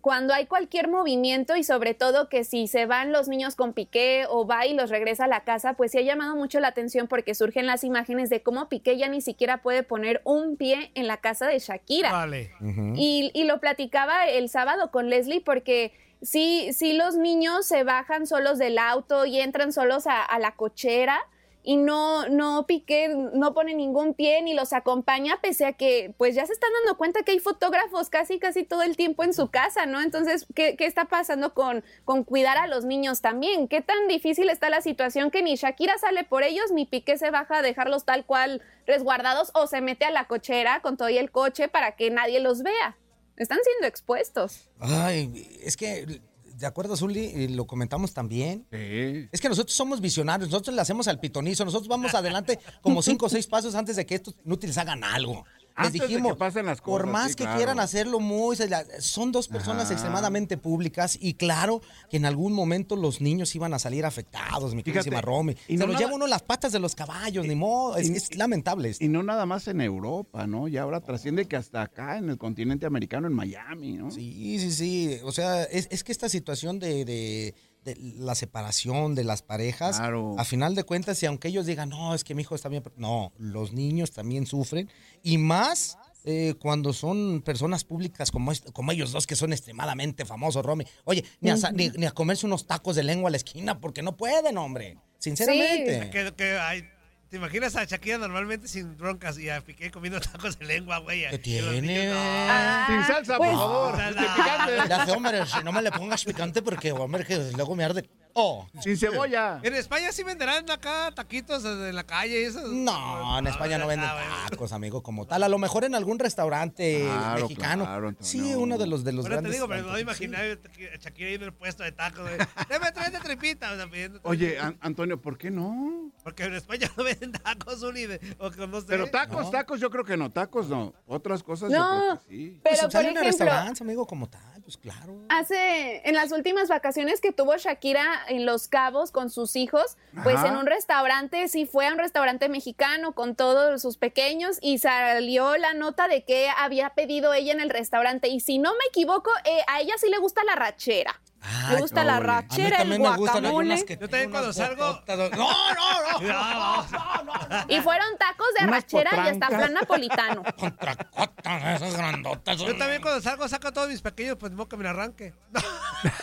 cuando hay cualquier movimiento y sobre todo que si se van los niños con Piqué o va y los regresa a la casa, pues sí ha llamado mucho la atención porque surgen las imágenes de cómo Piqué ya ni siquiera puede poner un pie en la casa de Shakira. Vale. Y, y lo platicaba el sábado con Leslie porque sí, sí los niños se bajan solos del auto y entran solos a, a la cochera y no, no Piqué no pone ningún pie ni los acompaña pese a que pues ya se están dando cuenta que hay fotógrafos casi casi todo el tiempo en su casa, ¿no? Entonces, ¿qué, qué está pasando con, con cuidar a los niños también? ¿Qué tan difícil está la situación que ni Shakira sale por ellos ni Piqué se baja a dejarlos tal cual resguardados o se mete a la cochera con todo y el coche para que nadie los vea? Están siendo expuestos. Ay, es que, de acuerdo, Zuli, y lo comentamos también. Es que nosotros somos visionarios, nosotros le hacemos al pitonizo, nosotros vamos adelante como cinco o seis pasos antes de que estos inútiles hagan algo. Les Antes de que dijimos, pasen las por más sí, que claro. quieran hacerlo muy... Son dos personas Ajá. extremadamente públicas y claro que en algún momento los niños iban a salir afectados, mi queridísima Romy. y Se no los nada- lleva uno las patas de los caballos, ni modo, es, y- es lamentable esto. Y no nada más en Europa, ¿no? Y ahora trasciende que hasta acá en el continente americano, en Miami, ¿no? Sí, sí, sí. O sea, es, es que esta situación de, de- de la separación de las parejas, a final de cuentas, y aunque ellos digan, no, es que mi hijo está bien, no, los niños también sufren. Y más eh, cuando son personas públicas como, como ellos dos, que son extremadamente famosos, Romy. Oye, ni a, ni- ni a comerse unos tacos de lengua a la esquina, porque no pueden, hombre. Sinceramente. Que, que hay- ¿Te imaginas a Shakira normalmente sin broncas y a Piqué comiendo tacos de lengua, güey? ¿Qué tiene? niños, Ah, Sin salsa, pues- por favor. No, Sin picante. Le hace, hombre, si no me le pongas picante porque, hombre, que luego me arde. Oh. Sin cebolla. En España sí venderán acá taquitos en la calle y eso. No, en España no venden tacos, amigo, como tal. A lo mejor en algún restaurante Claro, mexicano. claro, sí, uno de los de los Ahora te grandes. digo, pero no restaurantes. imaginar a Shakira ahí en el puesto de tacos. Deme tres de tripita. o sea, pidiendo- Oye, An- Antonio, ¿por qué no? Porque en España no venden tacos, Uli, de- o que no sé. Pero tacos, No. tacos, yo creo que no. Tacos no. Otras cosas yo No, creo que sí. pero Pues, por salen a ejemplo, restaurantes, amigo, como tal, pues claro. Hace, en las últimas vacaciones que tuvo Shakira en Los Cabos con sus hijos, pues Ajá. en un restaurante, sí fue a un restaurante mexicano con todos sus pequeños y salió la nota de que había pedido ella en el restaurante. Y si no me equivoco, eh, a ella sí le gusta la rachera. Me gusta la rachera, el guacamole. Yo también cuando salgo. No, no, no. Y fueron tacos de rachera y hasta flan napolitano. Esas grandotas. Yo también cuando salgo saco a todos mis pequeños, pues no que me la arranque.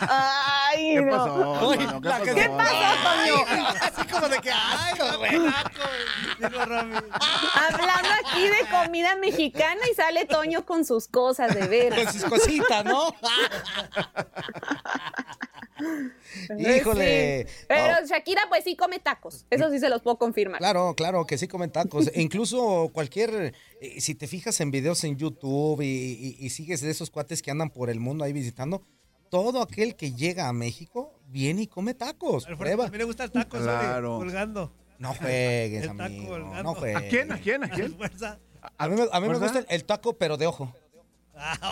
Ay, ¿Qué no. pasó? ¿Qué pasó? que- ¿Qué pasó, Toño? Así como de que, ay. Hablando aquí de comida mexicana y sale Toño con sus cosas, de veras. Con sus cositas, ¿no? Híjole. Sí. Pero Shakira, pues sí come tacos. Eso sí se los puedo confirmar. Claro, claro, que sí comen tacos. E incluso cualquier, eh, si te fijas en videos en YouTube y, y- y sigues de esos cuates que andan por el mundo ahí visitando, todo aquel que llega a México viene y come tacos. Prueba. también le gusta el taco, Claro. colgando. No juegues, El taco amigo. No juegues. ¿A quién? ¿A quién? ¿A quién? Fuerza. A mí, me- a mí me gusta el, el taco, pero de ojo.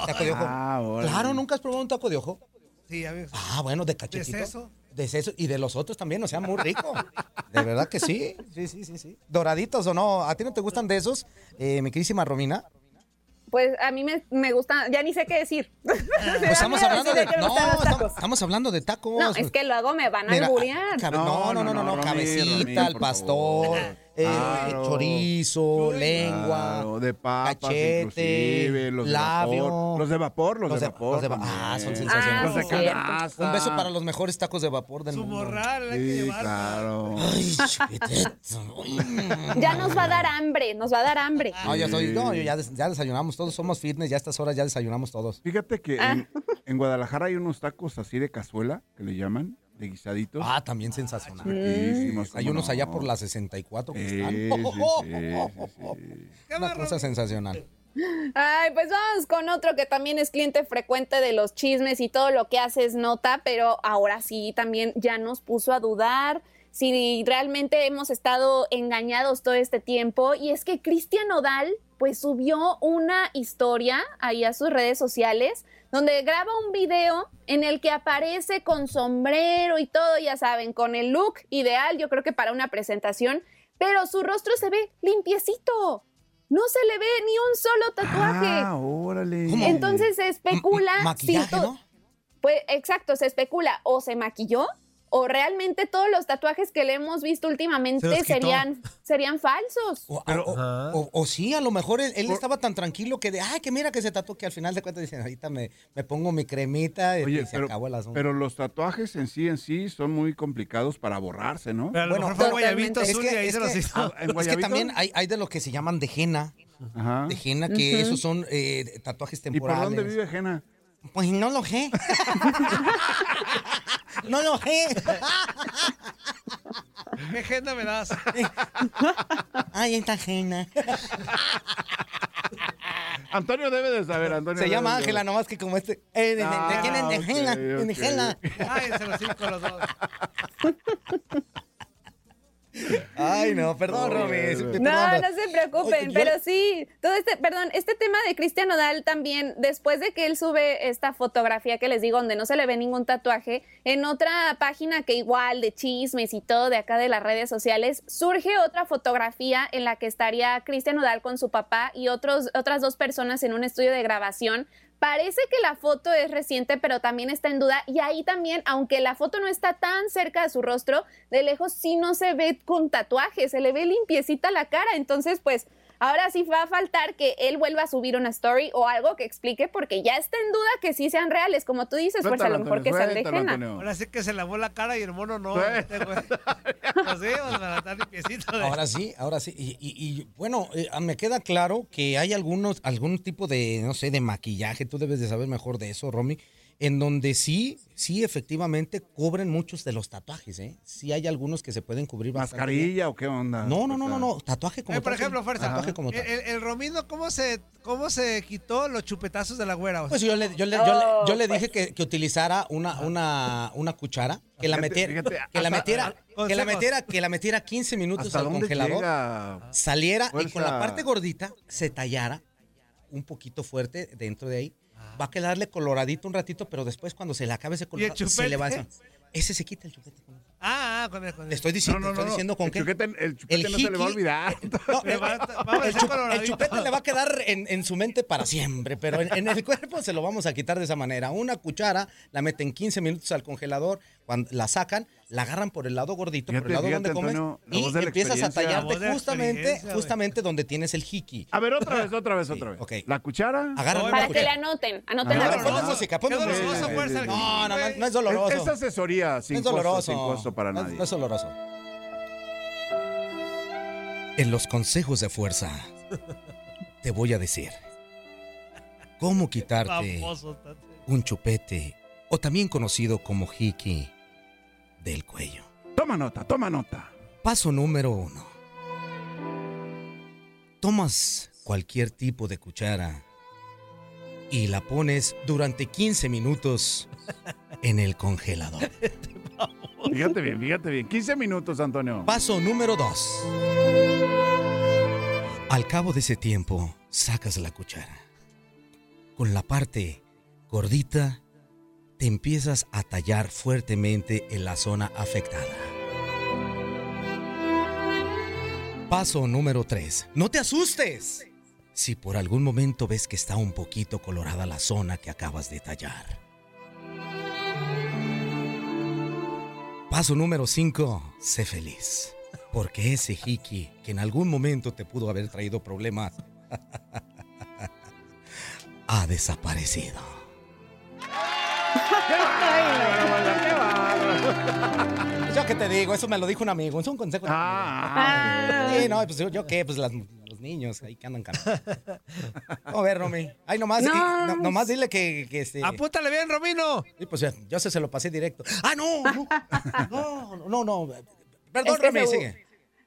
Taco de ojo. Ah, claro, ¿nunca has probado un taco de ojo? Sí, amigos. Ah, bueno, de cachetito. ¿De seso? De seso y de los otros también, o sea, muy rico. De verdad que sí. Sí, sí, sí, sí. Doraditos o no, ¿a ti no te gustan de esos, eh, mi querísima Romina? Pues a mí me, me gusta, ya ni sé qué decir. Pues estamos hablando de. No, estamos, estamos hablando de tacos. No, es que luego me van a Mira, cabe- no, no, no, no, no, cabecita, Romy, al por pastor, eh, Claro. chorizo, lengua, Claro, de papas, cachete, inclusive, los labio. de vapor. Los de vapor, los, Los de de- vapor. los de va- también. ah, son Los sensacionales. Ah, calabaza. Un beso para los mejores tacos de vapor del Su mundo. morral, hay que Sí, llevarlo. claro. Ay. Ya nos va a dar hambre, nos va a dar hambre. No, yo soy, no, yo ya, des- ya desayunamos todos, somos fitness, ya a estas horas ya desayunamos todos. Fíjate que Ah. en, en Guadalajara hay unos tacos así de cazuela, que le llaman, de guisaditos. Ah, también sensacional. Riquísimos, Hay cómo unos no. allá por la 64 que Sí, están. sí, sí, sí, Una cosa sensacional. Ay, pues vamos con otro que también es cliente frecuente de los chismes y todo lo que hace es nota, pero ahora sí también ya nos puso a dudar si realmente hemos estado engañados todo este tiempo. Y es que Cristian Odal pues subió una historia ahí a sus redes sociales donde graba un video en el que aparece con sombrero y todo, ya saben, con el look ideal, yo creo que para una presentación, pero su rostro se ve limpiecito. No se le ve ni un solo tatuaje. Ah, órale. Entonces se especula. M- maquillaje, si to- ¿no? Pues exacto, se especula o se maquilló o realmente todos los tatuajes que le hemos visto últimamente los serían, serían falsos. O, o- o- o sí, a lo mejor él, él estaba tan tranquilo que de, ay, que mira que se tatuó, que al final de cuentas dicen, ahorita me, me pongo mi cremita y, Oye, y se pero, acabó el asunto. pero los tatuajes en sí en sí son muy complicados para borrarse, ¿no? Pero a lo mejor fue Guayabito es Zuli, que, ahí es se los hizo. Ah, ¿en es que Guayabito? también hay, hay de lo que se llaman de henna. Ajá. De henna, que esos son eh, tatuajes ¿Y por temporales. dónde vive Jena? Pues no lo sé. no lo sé. ¿Qué agenda me das? Ay, esta henna. Antonio debe de saber, Antonio. Se de Ángela, saber. nomás que como este. Eh, de, de, Ah, de quién es de ok, henna, de ok. henna. Ay, se los cinco los dos. Ay, no, perdón, Romy. estoy No, no se preocupen, Oye, yo- pero sí, todo este, perdón, este tema de Cristian Nodal también, después de que él sube esta fotografía que les digo, donde no se le ve ningún tatuaje, en otra página que igual de chismes y todo de acá de las redes sociales, surge otra fotografía en la que estaría Cristian Nodal con su papá y otros, otras dos personas en un estudio de grabación. Parece que la foto es reciente, pero también está en duda. Y ahí también, aunque la foto no está tan cerca de su rostro, de lejos sí no se ve con tatuajes, se le ve limpiecita la cara. Entonces, pues, ahora sí va a faltar que él vuelva a subir una story o algo que explique, porque ya está en duda que sí sean reales, como tú dices, pues a lo mejor que sean de henna. Ahora sí que se lavó la cara y el mono no. este. Pues de- Ahora sí, ahora sí. Y, y- y, bueno, eh, me queda claro que hay algunos, algún tipo de, no sé, de maquillaje, tú debes de saber mejor de eso, Romy, en donde sí, sí, efectivamente cubren muchos de los tatuajes, ¿eh? Sí hay algunos que se pueden cubrir bastante. ¿Mascarilla o qué onda? No, no, no, no, no, tatuaje como Eh, por ejemplo, Fuerza, Tatuaje como el, tal. el, el Romino, ¿cómo se, ¿cómo se quitó los chupetazos de la güera? O sea, Pues yo le, yo le, yo le, yo le dije que, que utilizara una, una, una cuchara, que la metiera, fíjate, que la metiera, que la metiera, que la metiera 15 minutos ¿Hasta al congelador, llega? saliera y con la parte gordita se tallara un poquito fuerte dentro de ahí. Va a quedarle coloradito un ratito, pero después cuando se le acabe ese colorado, se le va a? Ese se quita el chupete. Ah, ah, con el, con el. Te estoy diciendo, No, no, estoy diciendo con el qué. chupete, el chupete no se le va a olvidar. El, va- vamos a el chup- el chupete le va a quedar en, en su mente para siempre, pero en, en el cuerpo se lo vamos a quitar de esa manera. Una cuchara, la meten 15 minutos al congelador, cuando la sacan, la agarran por el lado gordito, por el lado fíjate, donde comes, Antonio, la y empiezas a tallarte justamente, justamente donde tienes el jiki. A ver, otra vez, otra vez, otra vez. ok. La cuchara. Agarra una Para que le anoten, anoten la música, No, no, no, es doloroso. Es, es asesoría sin, costo, para nadie. No es doloroso. En los consejos de fuerza, te voy a decir cómo quitarte un chupete, o también conocido como hiki, del cuello. Toma nota, toma nota. Paso número uno. Tomas cualquier tipo de cuchara y la pones durante 15 minutos en el congelador. Fíjate bien, fíjate bien. 15 minutos, Antonio. Paso número 2. Al cabo de ese tiempo, sacas la cuchara. Con la parte gordita, te empiezas a tallar fuertemente en la zona afectada. Paso número 3. No te asustes. Si por algún momento ves que está un poquito colorada la zona que acabas de tallar. Paso número 5. Sé feliz. Porque ese hiki que en algún momento te pudo haber traído problemas ha desaparecido. Yo qué te digo, eso me lo dijo un amigo, es un consejo. Ah, Sí, no, pues yo, qué, pues las- niños ahí que andan cantando. A ver, Romy. Ay, nomás, No. y- no- nomás dile que, que este. Apúntale bien, Romino. Sí, pues ya, yo se, se lo pasé directo. Ah, no, no, no, no, no. Perdón, Es que Romy, sigue.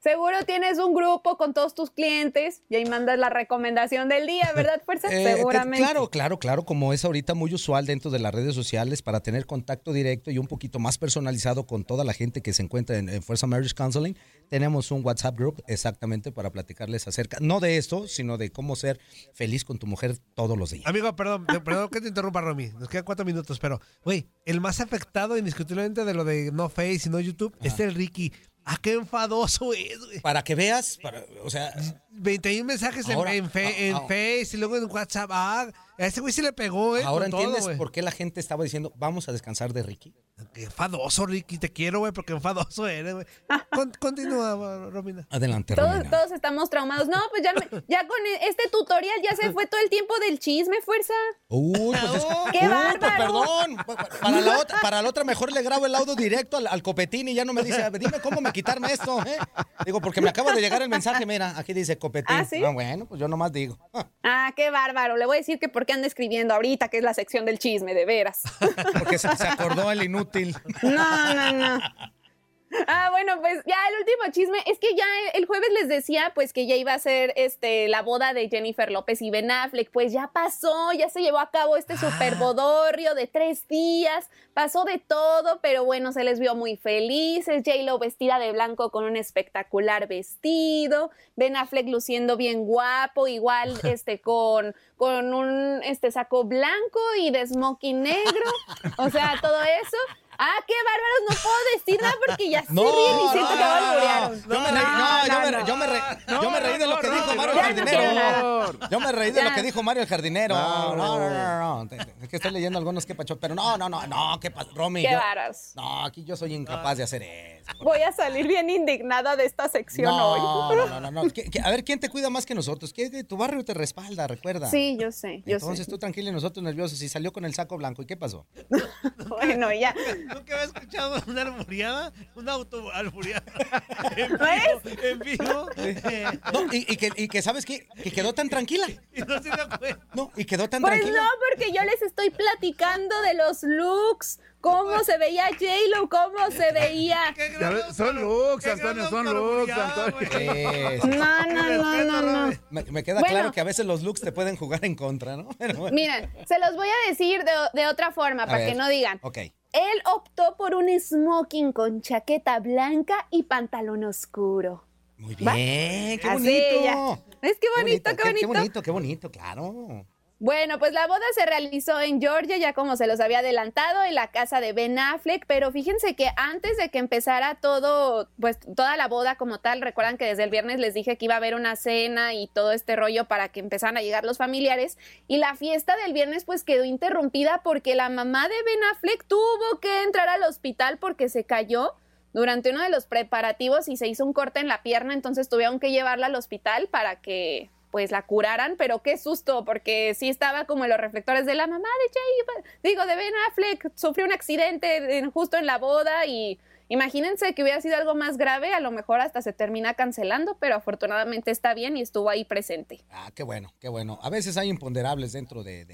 Seguro tienes un grupo con todos tus clientes y ahí mandas la recomendación del día, ¿verdad, Fuerza? Eh, Seguramente. Claro, claro, claro, como es ahorita muy usual dentro de las redes sociales para tener contacto directo y un poquito más personalizado con toda la gente que se encuentra en, en Fuerza Marriage Counseling, tenemos un WhatsApp group exactamente para platicarles acerca, no de esto, sino de cómo ser feliz con tu mujer todos los días. Amigo, perdón, perdón que te interrumpa, Romy. Nos quedan cuatro minutos, pero, güey, el más afectado indiscutiblemente de lo de no Face y no YouTube es el Ricky. Ah, qué enfadoso es, güey. Para que veas, para- o sea, 21 mensajes en- Ahora, en, fe- en ah, ah. Face y luego en WhatsApp. Ah, a ese güey se le pegó, ¿eh? ahora todo, entiendes por qué la gente estaba diciendo, vamos a descansar de Ricky. Qué enfadoso, Ricky. Te quiero, güey, porque enfadoso eres, güey. Con- continúa, Romina. Adelante, Todos, Romina. todos estamos traumados. No, pues ya, me- ya con este tutorial ya se fue todo el tiempo del chisme, Fuerza. Uy, pues es- ¡Qué Uy, pues bárbaro! perdón. Pa- pa- Para la, otra, para la otra mejor le grabo el audio directo al, al copetín y ya no me dice, "A ver, dime cómo me quitarme esto, ¿eh? Digo, porque me acaba de llegar el mensaje, mira, aquí dice copetín. ¿Ah, sí? bueno, pues yo nomás digo. Ah, qué bárbaro. Le voy a decir que por qué anda escribiendo ahorita, que es la sección del chisme, de veras. Porque se, se acordó el inútil. No, no, no. Ah, bueno, pues ya el último chisme es que ya el jueves les decía pues que ya iba a ser este la boda de Jennifer López y Ben Affleck, pues ya pasó, ya se llevó a cabo este super bodorrio de tres días, pasó de todo, pero bueno, se les vio muy felices, J-Lo vestida de blanco con un espectacular vestido, Ben Affleck luciendo bien guapo, igual este con, con un este saco blanco y de smoking negro, o sea, todo eso. Ah, qué bárbaros, no puedo decir nada porque ya se No, ríen y siento no, que no, alburearon. Yo me reí, no, yo me, yo me reí, yo me reí de lo que dijo Mario el no jardinero. Yo me reí de lo que dijo Mario el jardinero. No, no, no, no, no. Es que estoy leyendo algunos que pacho, pero no, no, no, no, qué pasó, Romy. Qué bárbaros. No, aquí yo soy incapaz de hacer eso. Voy a salir bien indignada de esta sección hoy. No, no, no, no. ¿Qué- qué- A ver, ¿quién te cuida más que nosotros? ¿Qué, tu barrio te respalda, recuerda. Sí, yo sé, yo Entonces sé. tú tranquila y nosotros nerviosos. Y salió con el saco blanco. ¿Y qué pasó? Bueno, ya. ¿Nunca había escuchado una alburiada? Una auto alburiada. En vivo. En vivo. Eh, No, y, y que, y que ¿sabes qué? Que quedó tan tranquila. y no se dio cuenta. No, y quedó tan Pues tranquila. no, porque yo les estoy platicando de los looks, cómo se veía J-Lo, cómo se veía. Son looks, Antonio, son looks. Eh, No, no, no, no, no. me, me queda Bueno. claro que a veces los looks te pueden jugar en contra, ¿no? Bueno. Miren, se los voy a decir de, de otra forma, A para ver. que no digan. Ok. Él optó por un smoking con chaqueta blanca y pantalón oscuro. Muy ¿Va? bien, qué Así, bonito. ya. Es que bonito, qué bonito. Qué bonito, qué bonito, claro. Bueno, pues la boda se realizó en Georgia, ya como se los había adelantado, en la casa de Ben Affleck, pero fíjense que antes de que empezara todo, pues toda la boda como tal, recuerdan que desde el viernes les dije que iba a haber una cena y todo este rollo para que empezaran a llegar los familiares, y la fiesta del viernes pues quedó interrumpida porque la mamá de Ben Affleck tuvo que entrar al hospital porque se cayó durante uno de los preparativos y se hizo un corte en la pierna, entonces tuvieron que llevarla al hospital para que pues la curaran, pero qué susto, porque sí estaba como en los reflectores de la mamá de Jay, digo, de Ben Affleck, sufrió un accidente en- justo en la boda y imagínense que hubiera sido algo más grave, a lo mejor hasta se termina cancelando, pero afortunadamente está bien y estuvo ahí presente. Ah, qué bueno, qué bueno. A veces hay imponderables dentro de,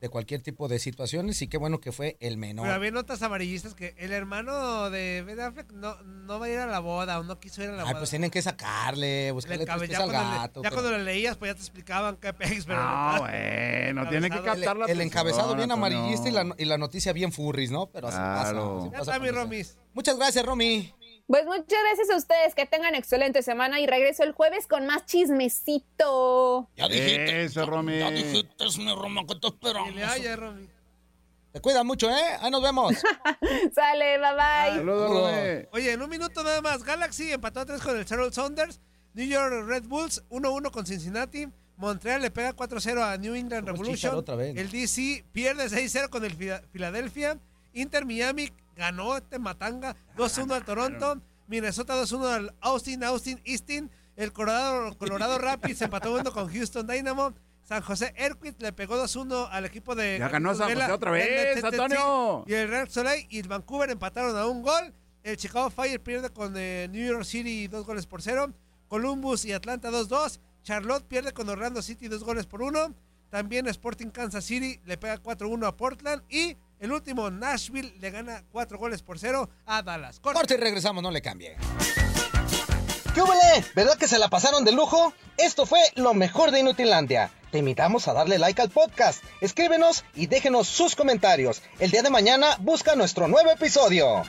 de cualquier tipo de situaciones y qué bueno que fue el menor. Pero había notas amarillistas que el hermano de Ben Affleck no, no va a ir a la boda o no quiso ir a la Ay, boda. pues tienen que sacarle, Le buscarle cabe- tristes ya al le- gato. ya pero- cuando lo leías, pues ya te explicaban qué pex, pero... No, bueno, tiene que captar la el, el encabezado bien amarillista y la, y la noticia bien furris, ¿no? Pero así pasa. Claro. así Ya pasa está mi Romis. Muchas gracias, Romy. Pues muchas gracias a ustedes, que tengan excelente semana y regreso el jueves con más chismecito. Ya dijiste. Eso, Romy. Ya dijiste, mi Roma, que te esperamos. Le haya, Romy. Te cuidan mucho, ¿eh? Ahí nos vemos. Sale, bye bye. Saludos. Romy. Oye, en un minuto nada más, Galaxy empató a 3 con el Seattle Saunders, New York Red Bulls 1-1 con Cincinnati, Montreal le pega 4-0 a New England Revolution, Chicharo otra vez. el DC pierde 6-0 con el Fila- Philadelphia, Inter Miami ganó este Matanga 2-1 al Toronto, Minnesota 2-1 al Austin, Austin, Easton, el Colorado, Colorado Rapids empató 1 con Houston Dynamo, San José Earthquake le pegó 2-1 al equipo de Ya ganó San José otra vez, Antonio. Y el Real Soleil y el Vancouver empataron a un gol. El Chicago Fire pierde con eh, New York City dos goles por cero. Columbus y Atlanta 2-2. Charlotte pierde con Orlando City dos goles por uno. También Sporting Kansas City le pega 4-1 a Portland. Y el último, Nashville, le gana 4 goles por cero a Dallas. Corte. Corte y regresamos, no le cambie. ¿Qué hubole? ¿Verdad que se la pasaron de lujo? Esto fue lo mejor de Inutilandia. Te invitamos a darle like al podcast, escríbenos y déjenos sus comentarios. El día de mañana busca nuestro nuevo episodio.